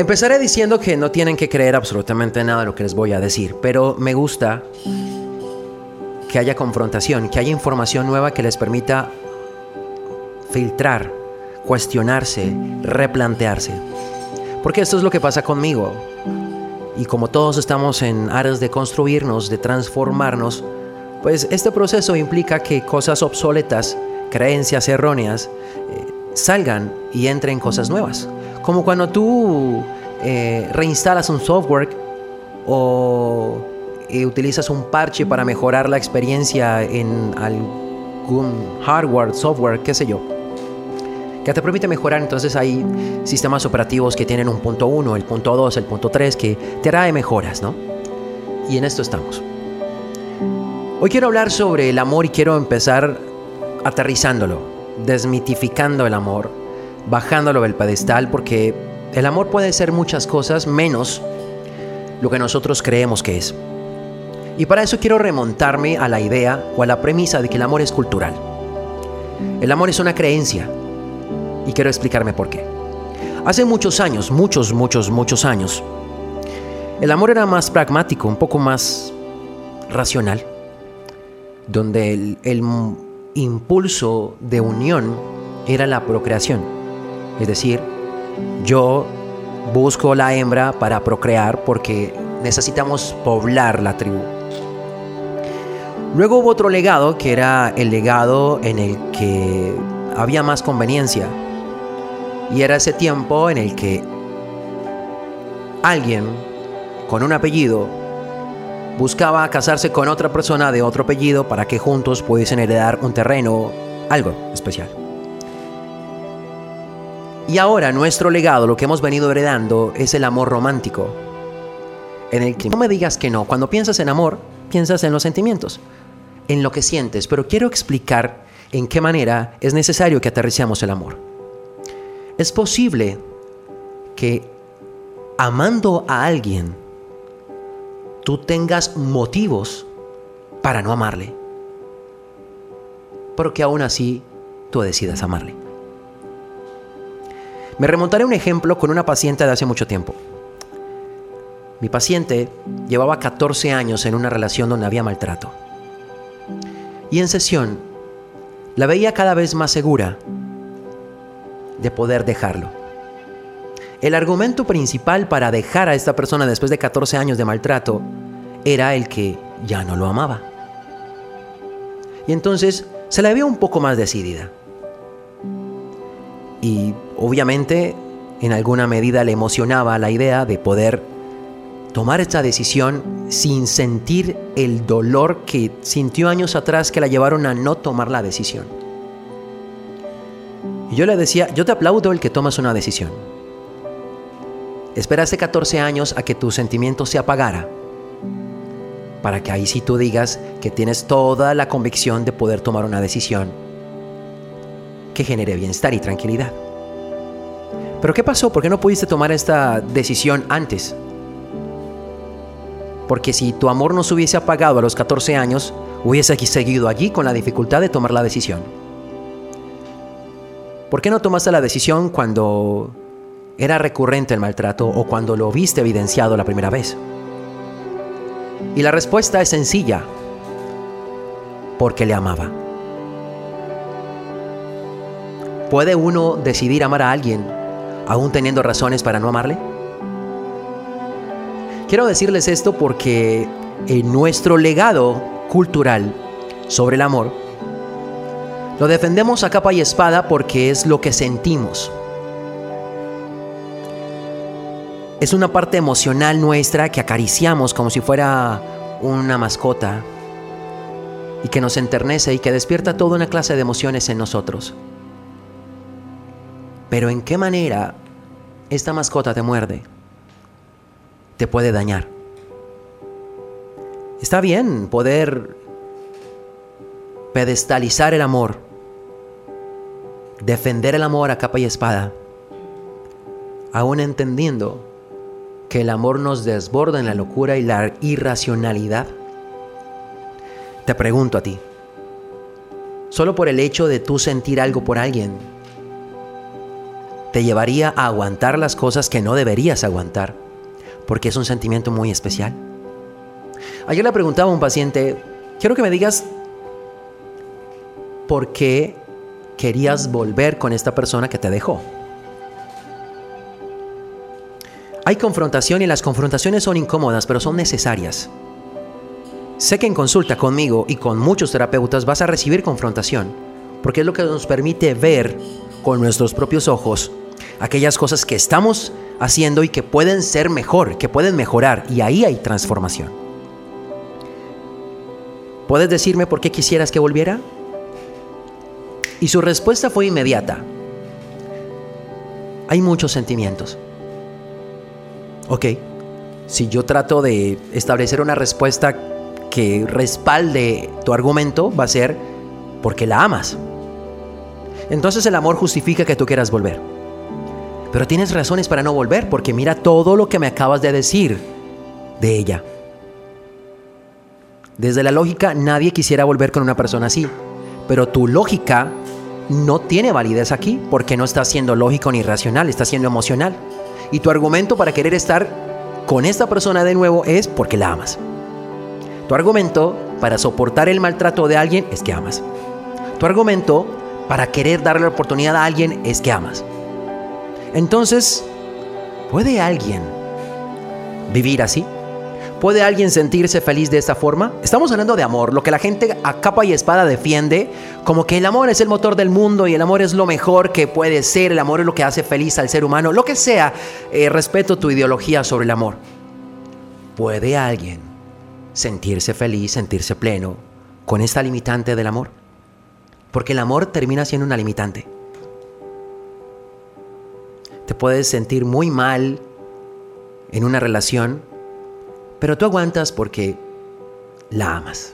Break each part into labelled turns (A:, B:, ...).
A: Empezaré diciendo que no tienen que creer absolutamente nada de lo que les voy a decir, pero me gusta que haya confrontación, que haya información nueva que les permita filtrar, cuestionarse, replantearse. Porque esto es lo que pasa conmigo. Y como todos estamos en áreas de construirnos, de transformarnos, pues este proceso implica que cosas obsoletas, creencias erróneas, eh, salgan y entren cosas nuevas. Como cuando tú eh, reinstalas un software o eh, utilizas un parche para mejorar la experiencia en algún hardware, software, qué sé yo, que te permite mejorar. Entonces hay sistemas operativos que tienen un punto 1, el punto 2, el punto 3, que te trae mejoras, ¿no? Y en esto estamos. Hoy quiero hablar sobre el amor y quiero empezar aterrizándolo, desmitificando el amor, bajándolo del pedestal porque el amor puede ser muchas cosas menos lo que nosotros creemos que es. Y para eso quiero remontarme a la idea o a la premisa de que el amor es cultural. El amor es una creencia y quiero explicarme por qué. Hace muchos años, muchos, muchos, muchos años, el amor era más pragmático, un poco más racional, donde el, el impulso de unión era la procreación. Es decir, yo busco la hembra para procrear porque necesitamos poblar la tribu. Luego hubo otro legado que era el legado en el que había más conveniencia. Y era ese tiempo en el que alguien con un apellido buscaba casarse con otra persona de otro apellido para que juntos pudiesen heredar un terreno, algo especial. Y ahora nuestro legado, lo que hemos venido heredando, es el amor romántico. En el que no me digas que no. Cuando piensas en amor, piensas en los sentimientos, en lo que sientes. Pero quiero explicar en qué manera es necesario que aterricemos el amor. Es posible que amando a alguien, tú tengas motivos para no amarle. Porque aún así tú decidas amarle. Me remontaré un ejemplo con una paciente de hace mucho tiempo. Mi paciente llevaba 14 años en una relación donde había maltrato. Y en sesión la veía cada vez más segura de poder dejarlo. El argumento principal para dejar a esta persona después de 14 años de maltrato era el que ya no lo amaba. Y entonces se la veía un poco más decidida. Y obviamente en alguna medida le emocionaba la idea de poder tomar esta decisión sin sentir el dolor que sintió años atrás que la llevaron a no tomar la decisión. Y yo le decía, yo te aplaudo el que tomas una decisión. Esperaste 14 años a que tu sentimiento se apagara para que ahí sí tú digas que tienes toda la convicción de poder tomar una decisión que genere bienestar y tranquilidad. Pero ¿qué pasó? ¿Por qué no pudiste tomar esta decisión antes? Porque si tu amor no se hubiese apagado a los 14 años, hubiese seguido allí con la dificultad de tomar la decisión. ¿Por qué no tomaste la decisión cuando era recurrente el maltrato o cuando lo viste evidenciado la primera vez? Y la respuesta es sencilla, porque le amaba. ¿Puede uno decidir amar a alguien aún teniendo razones para no amarle? Quiero decirles esto porque en nuestro legado cultural sobre el amor, lo defendemos a capa y espada porque es lo que sentimos. Es una parte emocional nuestra que acariciamos como si fuera una mascota. y que nos enternece y que despierta toda una clase de emociones en nosotros. Pero ¿en qué manera esta mascota te muerde? Te puede dañar. Está bien poder pedestalizar el amor, defender el amor a capa y espada, aún entendiendo que el amor nos desborda en la locura y la irracionalidad. Te pregunto a ti, solo por el hecho de tú sentir algo por alguien, te llevaría a aguantar las cosas que no deberías aguantar, porque es un sentimiento muy especial. Ayer le preguntaba a un paciente, quiero que me digas por qué querías volver con esta persona que te dejó. Hay confrontación y las confrontaciones son incómodas, pero son necesarias. Sé que en consulta conmigo y con muchos terapeutas vas a recibir confrontación, porque es lo que nos permite ver con nuestros propios ojos aquellas cosas que estamos haciendo y que pueden ser mejor, que pueden mejorar, y ahí hay transformación. ¿Puedes decirme por qué quisieras que volviera? Y su respuesta fue inmediata. Hay muchos sentimientos. Ok, si yo trato de establecer una respuesta que respalde tu argumento, va a ser porque la amas. Entonces el amor justifica que tú quieras volver. Pero tienes razones para no volver, porque mira todo lo que me acabas de decir de ella. Desde la lógica, nadie quisiera volver con una persona así. Pero tu lógica no tiene validez aquí porque no está siendo lógico ni racional, está siendo emocional. Y tu argumento para querer estar con esta persona de nuevo es porque la amas. Tu argumento para soportar el maltrato de alguien es que amas. Tu argumento para querer darle la oportunidad a alguien es que amas. Entonces, ¿puede alguien vivir así? ¿Puede alguien sentirse feliz de esta forma? Estamos hablando de amor, lo que la gente a capa y espada defiende, como que el amor es el motor del mundo y el amor es lo mejor que puede ser, el amor es lo que hace feliz al ser humano, lo que sea. Eh, respeto tu ideología sobre el amor. ¿Puede alguien sentirse feliz, sentirse pleno con esta limitante del amor? Porque el amor termina siendo una limitante. Te puedes sentir muy mal en una relación pero tú aguantas porque la amas.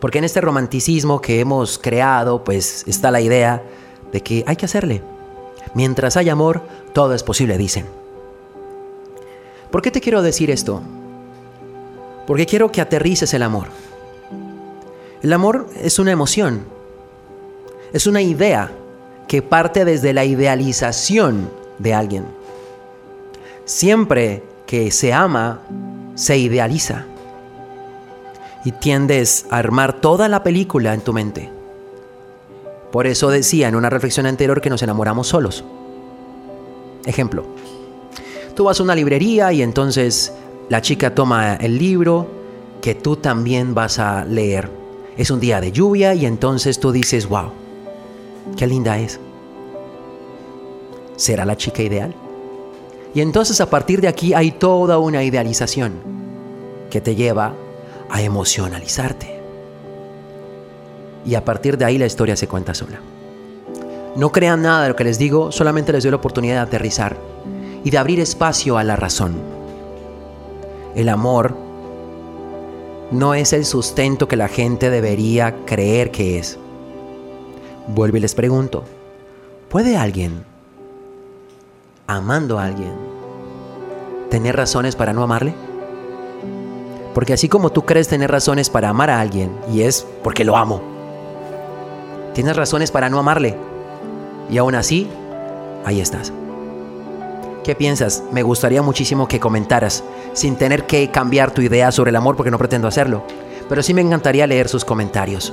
A: Porque en este romanticismo que hemos creado, pues está la idea de que hay que hacerle. Mientras hay amor, todo es posible, dicen. ¿Por qué te quiero decir esto? Porque quiero que aterrices el amor. El amor es una emoción, es una idea que parte desde la idealización de alguien. Siempre que se ama, se idealiza y tiendes a armar toda la película en tu mente. Por eso decía en una reflexión anterior que nos enamoramos solos. Ejemplo, tú vas a una librería y entonces la chica toma el libro que tú también vas a leer. Es un día de lluvia y entonces tú dices, wow, qué linda es. ¿Será la chica ideal? Y entonces a partir de aquí hay toda una idealización que te lleva a emocionalizarte. Y a partir de ahí la historia se cuenta sola. No crean nada de lo que les digo, solamente les doy la oportunidad de aterrizar y de abrir espacio a la razón. El amor no es el sustento que la gente debería creer que es. Vuelvo y les pregunto, ¿puede alguien amando a alguien, tener razones para no amarle? Porque así como tú crees tener razones para amar a alguien, y es porque lo amo, tienes razones para no amarle, y aún así, ahí estás. ¿Qué piensas? Me gustaría muchísimo que comentaras, sin tener que cambiar tu idea sobre el amor porque no pretendo hacerlo, pero sí me encantaría leer sus comentarios.